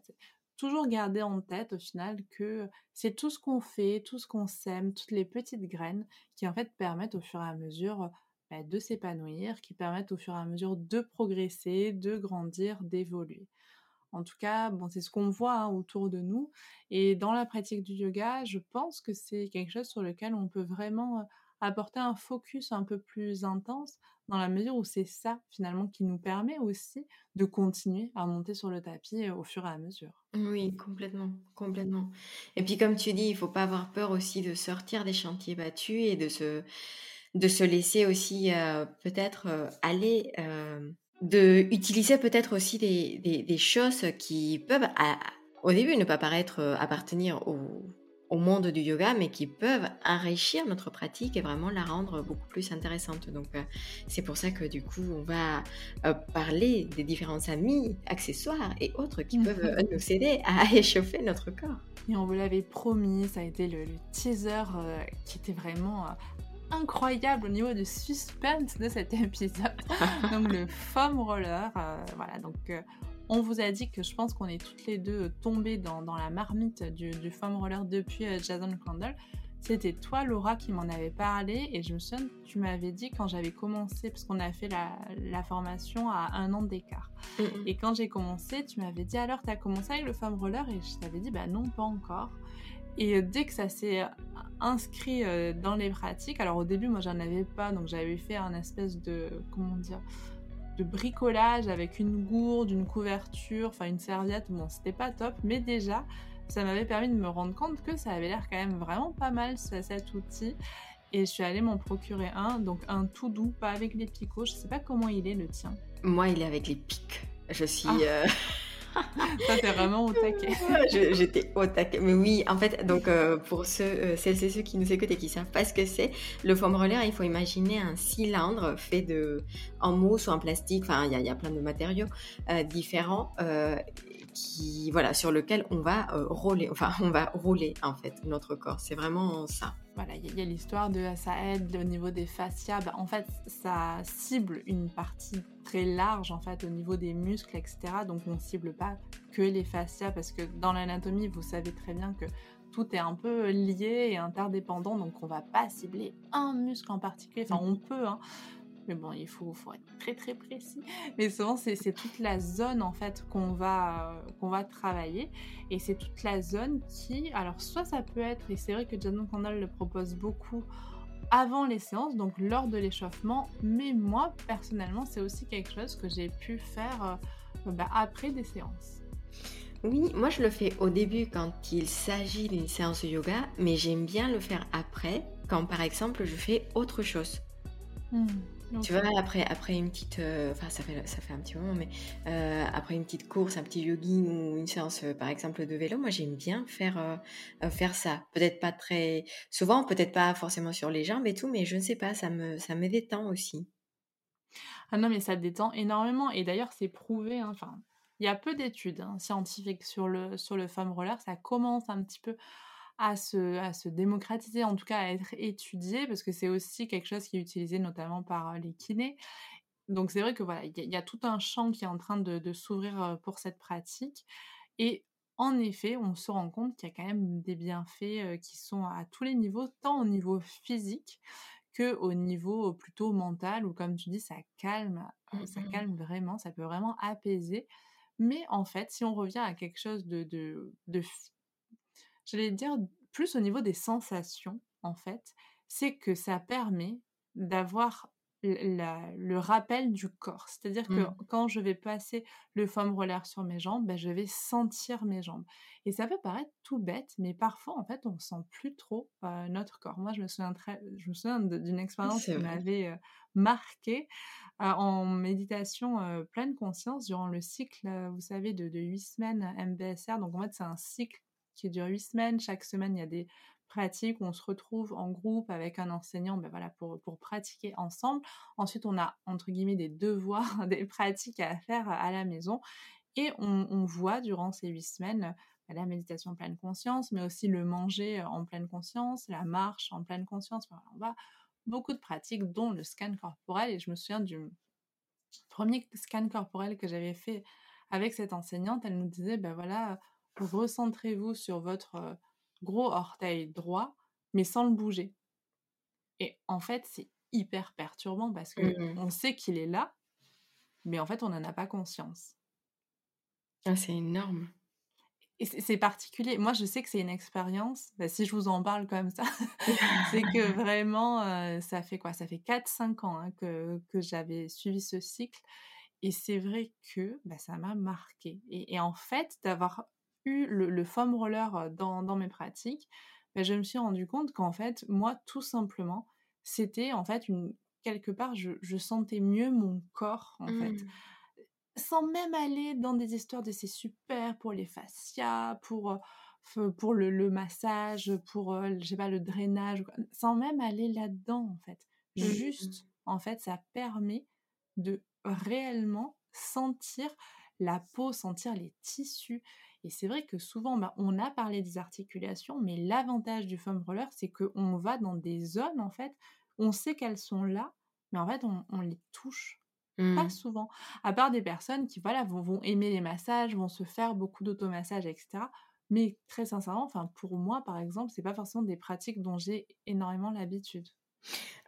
[SPEAKER 1] toujours garder en tête au final que c'est tout ce qu'on fait, tout ce qu'on sème, toutes les petites graines qui en fait permettent au fur et à mesure bah, de s'épanouir, qui permettent au fur et à mesure de progresser, de grandir, d'évoluer. En tout cas, bon, c'est ce qu'on voit hein, autour de nous. Et dans la pratique du yoga, je pense que c'est quelque chose sur lequel on peut vraiment apporter un focus un peu plus intense dans la mesure où c'est ça finalement qui nous permet aussi de continuer à monter sur le tapis au fur et à mesure.
[SPEAKER 2] Oui, complètement, complètement. Et puis comme tu dis, il faut pas avoir peur aussi de sortir des chantiers battus et de se, de se laisser aussi peut-être aller, de utiliser peut-être aussi des, des, des, choses qui peuvent au début ne pas paraître appartenir au, au monde du yoga, mais qui peuvent enrichir notre pratique et vraiment la rendre beaucoup plus intéressante. Donc, euh, c'est pour ça que du coup, on va euh, parler des différents amis, accessoires et autres qui peuvent euh, nous aider à [LAUGHS] échauffer notre corps.
[SPEAKER 1] Et on vous l'avait promis, ça a été le, teaser qui était vraiment incroyable au niveau du suspense de cet épisode. [LAUGHS] donc le foam roller, voilà, donc on vous a dit que je pense qu'on est toutes les deux tombées dans, la marmite du, foam roller depuis euh, Jason Crandall. C'était toi, Laura, qui m'en avait parlé. Et je me souviens, tu m'avais dit quand j'avais commencé, parce qu'on a fait la, formation à un an d'écart. Et quand j'ai commencé, tu m'avais dit alors, tu as commencé avec le foam roller Et je t'avais dit, bah non, pas encore. Et euh, dès que ça s'est euh, inscrit dans les pratiques, alors au début, moi, j'en avais pas, donc j'avais fait un espèce de, comment dire, de bricolage avec une gourde, une couverture, enfin une serviette. Bon, c'était pas top, mais déjà, ça m'avait permis de me rendre compte que ça avait l'air quand même vraiment pas mal cet outil. Et je suis allée m'en procurer un, donc un tout doux, pas avec les picots. Je sais pas comment il est le tien.
[SPEAKER 2] Moi, il est avec les pics. Je suis. Ah.
[SPEAKER 1] Euh, [LAUGHS] [LAUGHS] Ça, vraiment au taquet. [LAUGHS]
[SPEAKER 2] J'étais au taquet. Mais oui, en fait, donc euh, pour ceux, euh, celles et ceux qui nous écoutent et qui savent pas ce que c'est, le foam roller, il faut imaginer un cylindre fait de en mousse ou en plastique. Enfin, il y, a plein de matériaux euh, différents qui, voilà, sur lequel on va rouler. Enfin, [LAUGHS] on va rouler en fait notre corps. C'est vraiment ça.
[SPEAKER 1] Voilà, il y a l'histoire de ça aide au niveau des fascias. Bah, en fait, ça cible une partie très large en fait au niveau des muscles, etc. Donc on cible pas que les fascias parce que dans l'anatomie, vous savez très bien que tout est un peu lié et interdépendant. Donc on va pas cibler un muscle en particulier. Enfin, on peut, hein, mais bon, il faut, faut, être très très précis. Mais souvent, c'est toute la zone en fait qu'on va, qu'on va travailler. Et c'est toute la zone qui, alors soit ça peut être, et c'est vrai que Jason Candle le propose beaucoup avant les séances, donc lors de l'échauffement, mais moi personnellement, c'est aussi quelque chose que j'ai pu faire euh, bah, après des séances.
[SPEAKER 2] Oui, moi je le fais au début quand il s'agit d'une séance de yoga, mais j'aime bien le faire après, quand par exemple je fais autre chose. Mmh. Tu vois, après, après une petite. Euh, enfin, ça, fait, ça fait un petit moment, mais euh, après une petite course, un petit jogging ou une séance, euh, par exemple, de vélo, moi, j'aime bien faire, faire ça. Peut-être pas très souvent, peut-être pas forcément sur les jambes et tout, mais je ne sais pas, ça me, ça me détend aussi.
[SPEAKER 1] Ah non, mais ça détend énormément. Et d'ailleurs, c'est prouvé. Hein, enfin, il y a peu d'études hein, scientifiques sur le, sur le foam roller. Ça commence un petit peu à se, à se démocratiser, en tout cas à être étudié, parce que c'est aussi quelque chose qui est utilisé notamment par les kinés. Donc c'est vrai que voilà, il y, a tout un champ qui est en train de, s'ouvrir pour cette pratique. Et en effet, on se rend compte qu'il y a quand même des bienfaits qui sont à tous les niveaux, tant au niveau physique que au niveau plutôt mental, où comme tu dis, ça calme, mmh, ça mmh, calme vraiment, ça peut vraiment apaiser. Mais en fait, si on revient à quelque chose de, de, de j'allais dire plus au niveau des sensations, en fait, c'est que ça permet d'avoir le rappel du corps. C'est-à-dire que mmh. quand je vais passer le foam roller sur mes jambes, ben, je vais sentir mes jambes. Et ça peut paraître tout bête, mais parfois, en fait, on ne sent plus trop notre corps. Moi, je me souviens, très, je me souviens d'une expérience qui m'avait marquée en méditation pleine conscience durant le cycle, vous savez, de, de 8 semaines MBSR. Donc, en fait, c'est un cycle qui dure huit semaines. Chaque semaine, il y a des pratiques où on se retrouve en groupe avec un enseignant ben voilà, pour, pour pratiquer ensemble. Ensuite, on a, entre guillemets, des devoirs, [LAUGHS] des pratiques à faire à la maison. Et on, voit durant ces huit semaines ben, la méditation en pleine conscience, mais aussi le manger en pleine conscience, la marche en pleine conscience. on va beaucoup de pratiques, dont le scan corporel. Et je me souviens du premier scan corporel que j'avais fait avec cette enseignante. Elle nous disait, ben voilà, recentrez-vous sur votre gros orteil droit, mais sans le bouger. Et en fait, c'est hyper perturbant parce que mmh on sait qu'il est là, mais en fait, on n'en a pas conscience.
[SPEAKER 2] Ah, c'est énorme.
[SPEAKER 1] Et c'est particulier. Moi, je sais que c'est une expérience. Bah, si je vous en parle comme ça, [LAUGHS] c'est que [LAUGHS] vraiment, ça fait quoi? Ça fait 4-5 ans hein, que, que j'avais suivi ce cycle. Et c'est vrai que bah, ça m'a marqué. et, en fait, d'avoir eu le, foam roller dans, mes pratiques, ben, je me suis rendu compte qu'en fait, moi, tout simplement, c'était en fait une quelque part, je, sentais mieux mon corps en fait, mmh. sans même aller dans des histoires de c'est super pour les fascias, pour pour le, massage, pour je sais pas le drainage, sans même aller là-dedans en fait. Mmh. Juste, en fait, ça permet de réellement sentir la peau, sentir les tissus. Et c'est vrai que souvent, bah, on a parlé des articulations, mais l'avantage du foam roller, c'est qu'on va dans des zones, en fait, on sait qu'elles sont là, mais en fait, on, les touche pas mmh. souvent. À part des personnes qui, voilà, vont, vont aimer les massages, vont se faire beaucoup d'automassage, etc. Mais très sincèrement, enfin, pour moi, par exemple, c'est pas forcément des pratiques dont j'ai énormément l'habitude.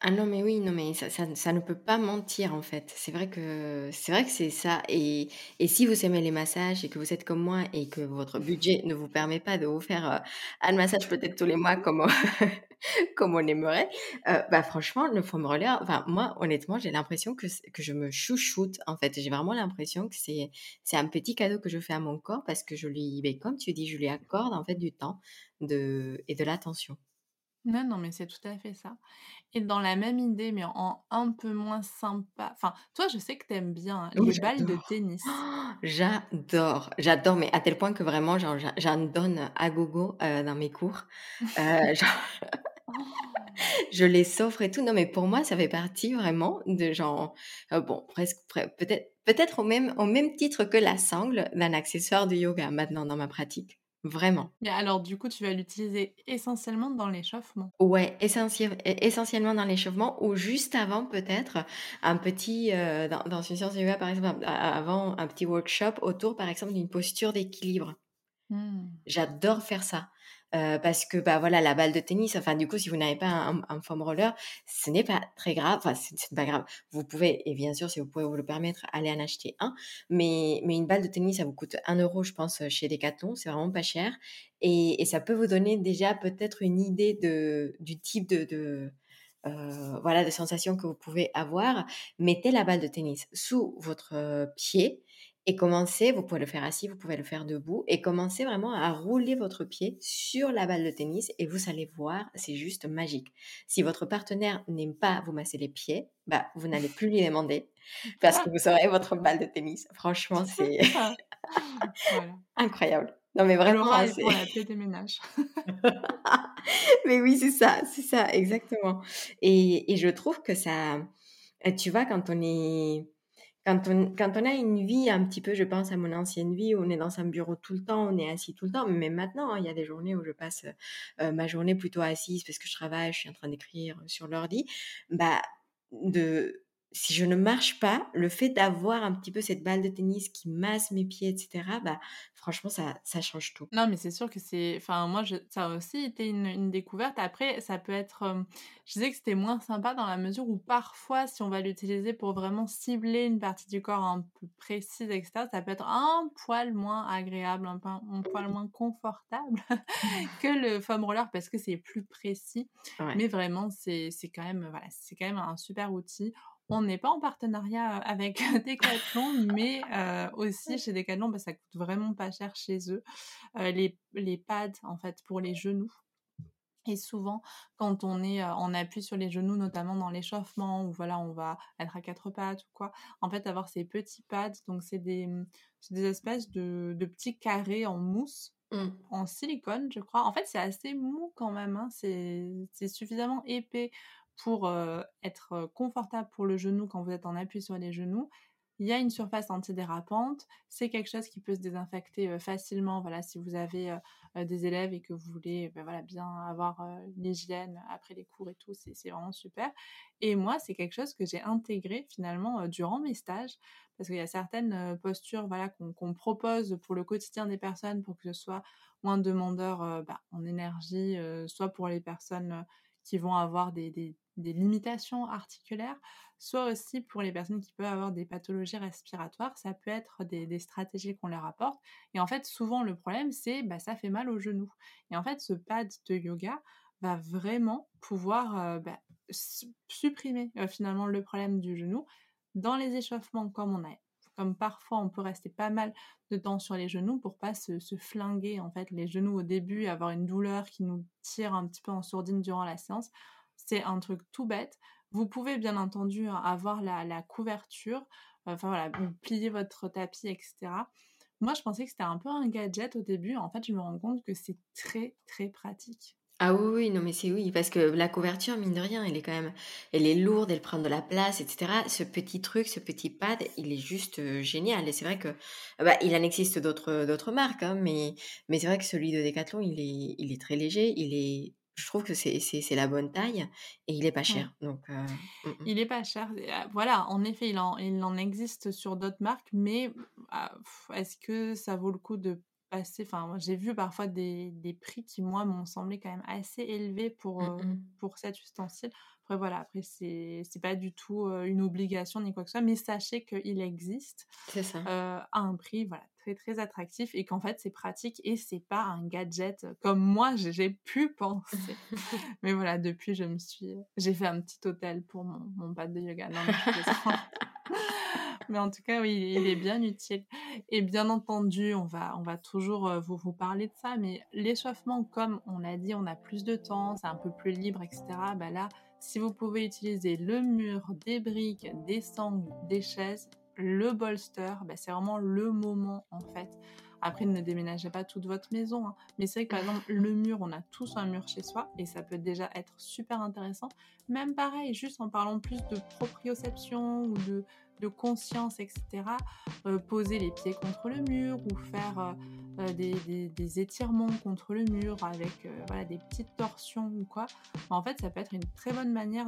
[SPEAKER 2] Ah non, mais oui, non, mais ça, ça, ne peut pas mentir en fait. C'est vrai que c'est vrai que c'est ça. Et, et si vous aimez les massages et que vous êtes comme moi et que votre budget ne vous permet pas de vous faire euh, un massage peut-être tous les mois comme on, [LAUGHS] comme on aimerait, euh, bah franchement, le foam roller, enfin moi honnêtement, j'ai l'impression que, que je me chouchoute en fait. J'ai vraiment l'impression que c'est un petit cadeau que je fais à mon corps parce que je lui, ben, comme tu dis, je lui accorde en fait du temps de, et de l'attention.
[SPEAKER 1] Non, non, mais c'est tout à fait ça. Et dans la même idée, mais en un peu moins sympa. Enfin, toi, je sais que t'aimes bien les balles de tennis. [GASPS]
[SPEAKER 2] j'adore, j'adore, mais à tel point que vraiment, j'en donne à gogo euh, dans mes cours. Euh, [LAUGHS] [LAUGHS] je les offre et tout. Non, mais pour moi, ça fait partie vraiment de genre, euh, bon, presque, peut-être, peut-être au même, au même titre que la sangle d'un accessoire de yoga maintenant dans ma pratique. Vraiment.
[SPEAKER 1] Et alors, du coup, tu vas l'utiliser essentiellement dans l'échauffement
[SPEAKER 2] Ouais, essentiellement dans l'échauffement ou juste avant, peut-être, un petit, euh, dans, une séance de yoga, par exemple, avant un petit workshop autour, par exemple, d'une posture d'équilibre. Mmh. J'adore faire ça. Parce que bah voilà la balle de tennis enfin du coup si vous n'avez pas un, foam roller ce n'est pas très grave enfin c'est pas grave vous pouvez et bien sûr si vous pouvez vous le permettre aller en acheter un mais mais une balle de tennis ça vous coûte 1 euro je pense chez Decathlon c'est vraiment pas cher et, ça peut vous donner déjà peut-être une idée de du type de, de voilà de sensations que vous pouvez avoir mettez la balle de tennis sous votre pied et commencez, vous pouvez le faire assis, vous pouvez le faire debout, et commencez vraiment à rouler votre pied sur la balle de tennis et vous allez voir, c'est juste magique. Si votre partenaire n'aime pas vous masser les pieds, bah, vous n'allez plus lui demander [LAUGHS] parce que vous aurez votre balle de tennis. Franchement, c'est [LAUGHS] incroyable. Non, mais vraiment.
[SPEAKER 1] c'est pour la paix des ménages. [LAUGHS]
[SPEAKER 2] mais oui, c'est ça, c'est ça, exactement. Et, et je trouve que ça, tu vois, quand on est quand on, quand on a une vie un petit peu, je pense à mon ancienne vie, on est dans un bureau tout le temps, on est assis tout le temps, mais maintenant, hein, il y a des journées où je passe euh, ma journée plutôt assise parce que je travaille, je suis en train d'écrire sur l'ordi, bah, de, si je ne marche pas, le fait d'avoir un petit peu cette balle de tennis qui masse mes pieds, etc., bah, franchement, ça, ça change tout.
[SPEAKER 1] Non, mais c'est sûr que c'est. Enfin, moi, je... ça a aussi été une, découverte. Après, ça peut être. Je disais que c'était moins sympa dans la mesure où parfois, si on va l'utiliser pour vraiment cibler une partie du corps un peu précise, etc., ça peut être un poil moins agréable, un, un poil moins confortable [LAUGHS] que le foam roller parce que c'est plus précis. Mais vraiment, c'est quand même. Voilà, c'est quand même un super outil. On n'est pas en partenariat avec Decathlon, mais aussi chez Decathlon, bah, ça coûte vraiment pas cher chez eux. les, les pads, en fait, pour les genoux. Et souvent, quand on est en appui sur les genoux, notamment dans l'échauffement, ou voilà, on va être à quatre pattes ou quoi, en fait, avoir ces petits pads, donc c'est des, mmh, des espèces de, de, petits carrés en mousse, mmh. en silicone, je crois. En fait, c'est assez mou quand même, hein. c'est suffisamment épais pour être confortable pour le genou quand vous êtes en appui sur les genoux. Il y a une surface antidérapante, c'est quelque chose qui peut se désinfecter facilement. Voilà, si vous avez des élèves et que vous voulez ben voilà, bien avoir l'hygiène après les cours et tout, c'est vraiment super. Et moi, c'est quelque chose que j'ai intégré finalement durant mes stages, parce qu'il y a certaines postures voilà, qu'on propose pour le quotidien des personnes pour que ce soit moins demandeur bah, en énergie, soit pour les personnes qui vont avoir des, des limitations articulaires, soit aussi pour les personnes qui peuvent avoir des pathologies respiratoires, ça peut être des, stratégies qu'on leur apporte. Et en fait, souvent le problème, c'est bah, ça fait mal au genou. Et en fait, ce pad de yoga va vraiment pouvoir euh, bah, supprimer euh, finalement le problème du genou dans les échauffements comme on a comme parfois on peut rester pas mal de temps sur les genoux pour pas se, flinguer en fait les genoux au début, avoir une douleur qui nous tire un petit peu en sourdine durant la séance. C'est un truc tout bête. Vous pouvez bien entendu hein, avoir la, couverture, enfin voilà, vous pliez votre tapis, etc. Moi, je pensais que c'était un peu un gadget au début. En fait, je me rends compte que c'est très, très pratique.
[SPEAKER 2] Ah oui, oui, non, mais c'est oui, parce que la couverture, mine de rien, elle est quand même, elle est lourde, elle prend de la place, etc. Ce petit truc, ce petit pad, il est juste euh, génial. Et c'est vrai que, bah, il en existe d'autres, d'autres marques, hein, mais, mais c'est vrai que celui de Decathlon, il est, il est très léger, il est je trouve que c'est la bonne taille et il est pas cher. Donc, euh,
[SPEAKER 1] mmh, mmh. Il est pas cher. Ah, voilà, en effet, il en, il en existe sur d'autres marques, mais ah, est-ce que ça vaut le coup de Enfin, j'ai vu parfois des, des, prix qui, moi, m'ont semblé quand même assez élevés pour, mmh, pour cet ustensile. Après, voilà, après, c'est pas du tout une obligation ni quoi que ce soit, mais sachez qu'il existe à un prix, voilà, très très attractif et qu'en fait c'est pratique et c'est pas un gadget comme moi j'ai pu penser. [LAUGHS] mais voilà, depuis je me suis, j'ai fait un petit hôtel pour mon, mon pad de yoga. Non, mais, [LAUGHS] mais en tout cas oui, il est bien utile. Et bien entendu, on va, on va toujours euh, vous, vous parler de ça, mais l'échauffement, comme on l'a dit, on a plus de temps, c'est un peu plus libre, etc. Bah là, si vous pouvez utiliser le mur, des briques, des sangles, des chaises, le bolster, bah, c'est vraiment le moment en fait. Après, ne déménagez pas toute votre maison, hein. mais c'est vrai que par exemple, le mur, on a tous un mur chez soi et ça peut déjà être super intéressant. Même pareil, juste en parlant plus de proprioception ou de, de conscience, etc. Euh, poser les pieds contre le mur ou faire euh, euh, des, étirements contre le mur avec voilà, des petites torsions ou quoi. En fait, ça peut être une très bonne manière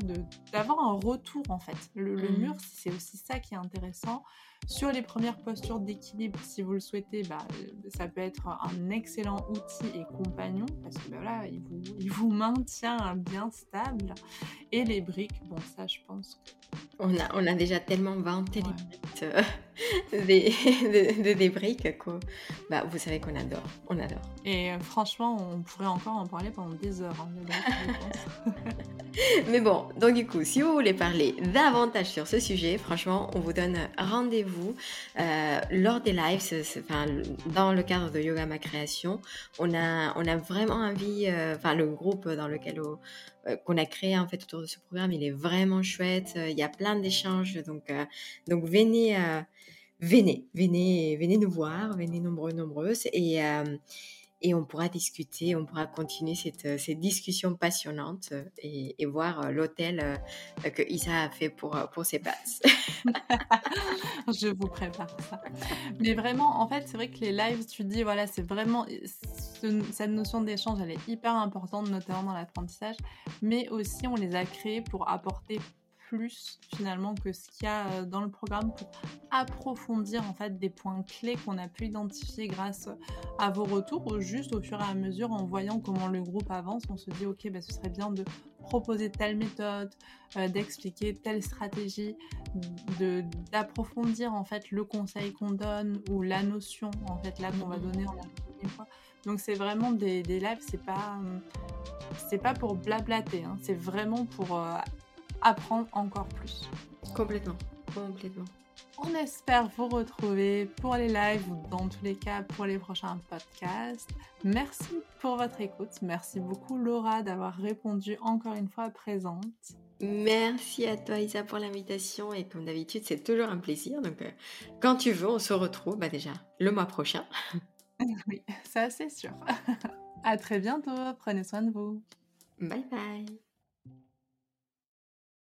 [SPEAKER 1] d'avoir un retour en fait. Le, le mmh. mur, c'est aussi ça qui est intéressant. Sur les premières postures d'équilibre, si vous le souhaitez, bah, ça peut être un excellent outil et compagnon parce que bah, voilà, il, vous, il vous maintient bien stable. Et les briques, bon ça je pense
[SPEAKER 2] On a, on a déjà tellement 20 inventer [LAUGHS] des, des, des, briques. Bah, vous savez qu'on adore. On adore.
[SPEAKER 1] Et euh, franchement, on pourrait encore en parler pendant des heures. Hein, [LAUGHS]
[SPEAKER 2] Mais bon, donc du coup, si vous voulez parler davantage sur ce sujet, franchement, on vous donne rendez-vous euh, lors des lives, enfin, dans le cadre de Yoga Ma Création. On a, on a vraiment envie, euh, enfin, le groupe dans lequel euh, qu'on a créé en fait autour de ce programme, il est vraiment chouette. Il y a plein d'échanges, donc, donc venez, venez, venez, venez nous voir, venez nombreux, nombreuses et et on pourra discuter, on pourra continuer cette, euh, cette discussion passionnante euh, et, voir euh, l'hôtel que Isa a fait pour, pour ses passes. [LAUGHS]
[SPEAKER 1] Je vous prépare ça. Mais vraiment, en fait, c'est vrai que les lives, tu dis, voilà, c'est vraiment cette notion d'échange, elle est hyper importante, notamment dans l'apprentissage, mais aussi on les a créés pour apporter plus finalement que ce qu'il y a euh, dans le programme pour approfondir en fait des points clés qu'on a pu identifier grâce à vos retours ou juste au fur et à mesure en voyant comment le groupe avance on se dit ok bah, ce serait bien de proposer telle méthode euh, d'expliquer telle stratégie de d'approfondir en fait le conseil qu'on donne ou la notion en fait là qu'on va mmh. donner en la fois donc c'est vraiment des, des lives c'est pas c'est pas pour blablater hein. c'est vraiment pour euh, apprendre encore plus.
[SPEAKER 2] Complètement, complètement.
[SPEAKER 1] On espère vous retrouver pour les lives ou dans tous les cas pour les prochains podcasts. Merci pour votre écoute. Merci beaucoup Laura d'avoir répondu encore une fois présente.
[SPEAKER 2] Merci à toi Isa pour l'invitation et comme d'habitude c'est toujours un plaisir. Donc euh, quand tu veux on se retrouve bah, déjà le mois prochain. [LAUGHS]
[SPEAKER 1] oui, ça c'est sûr. [LAUGHS] à très bientôt. Prenez soin de vous.
[SPEAKER 2] Bye bye.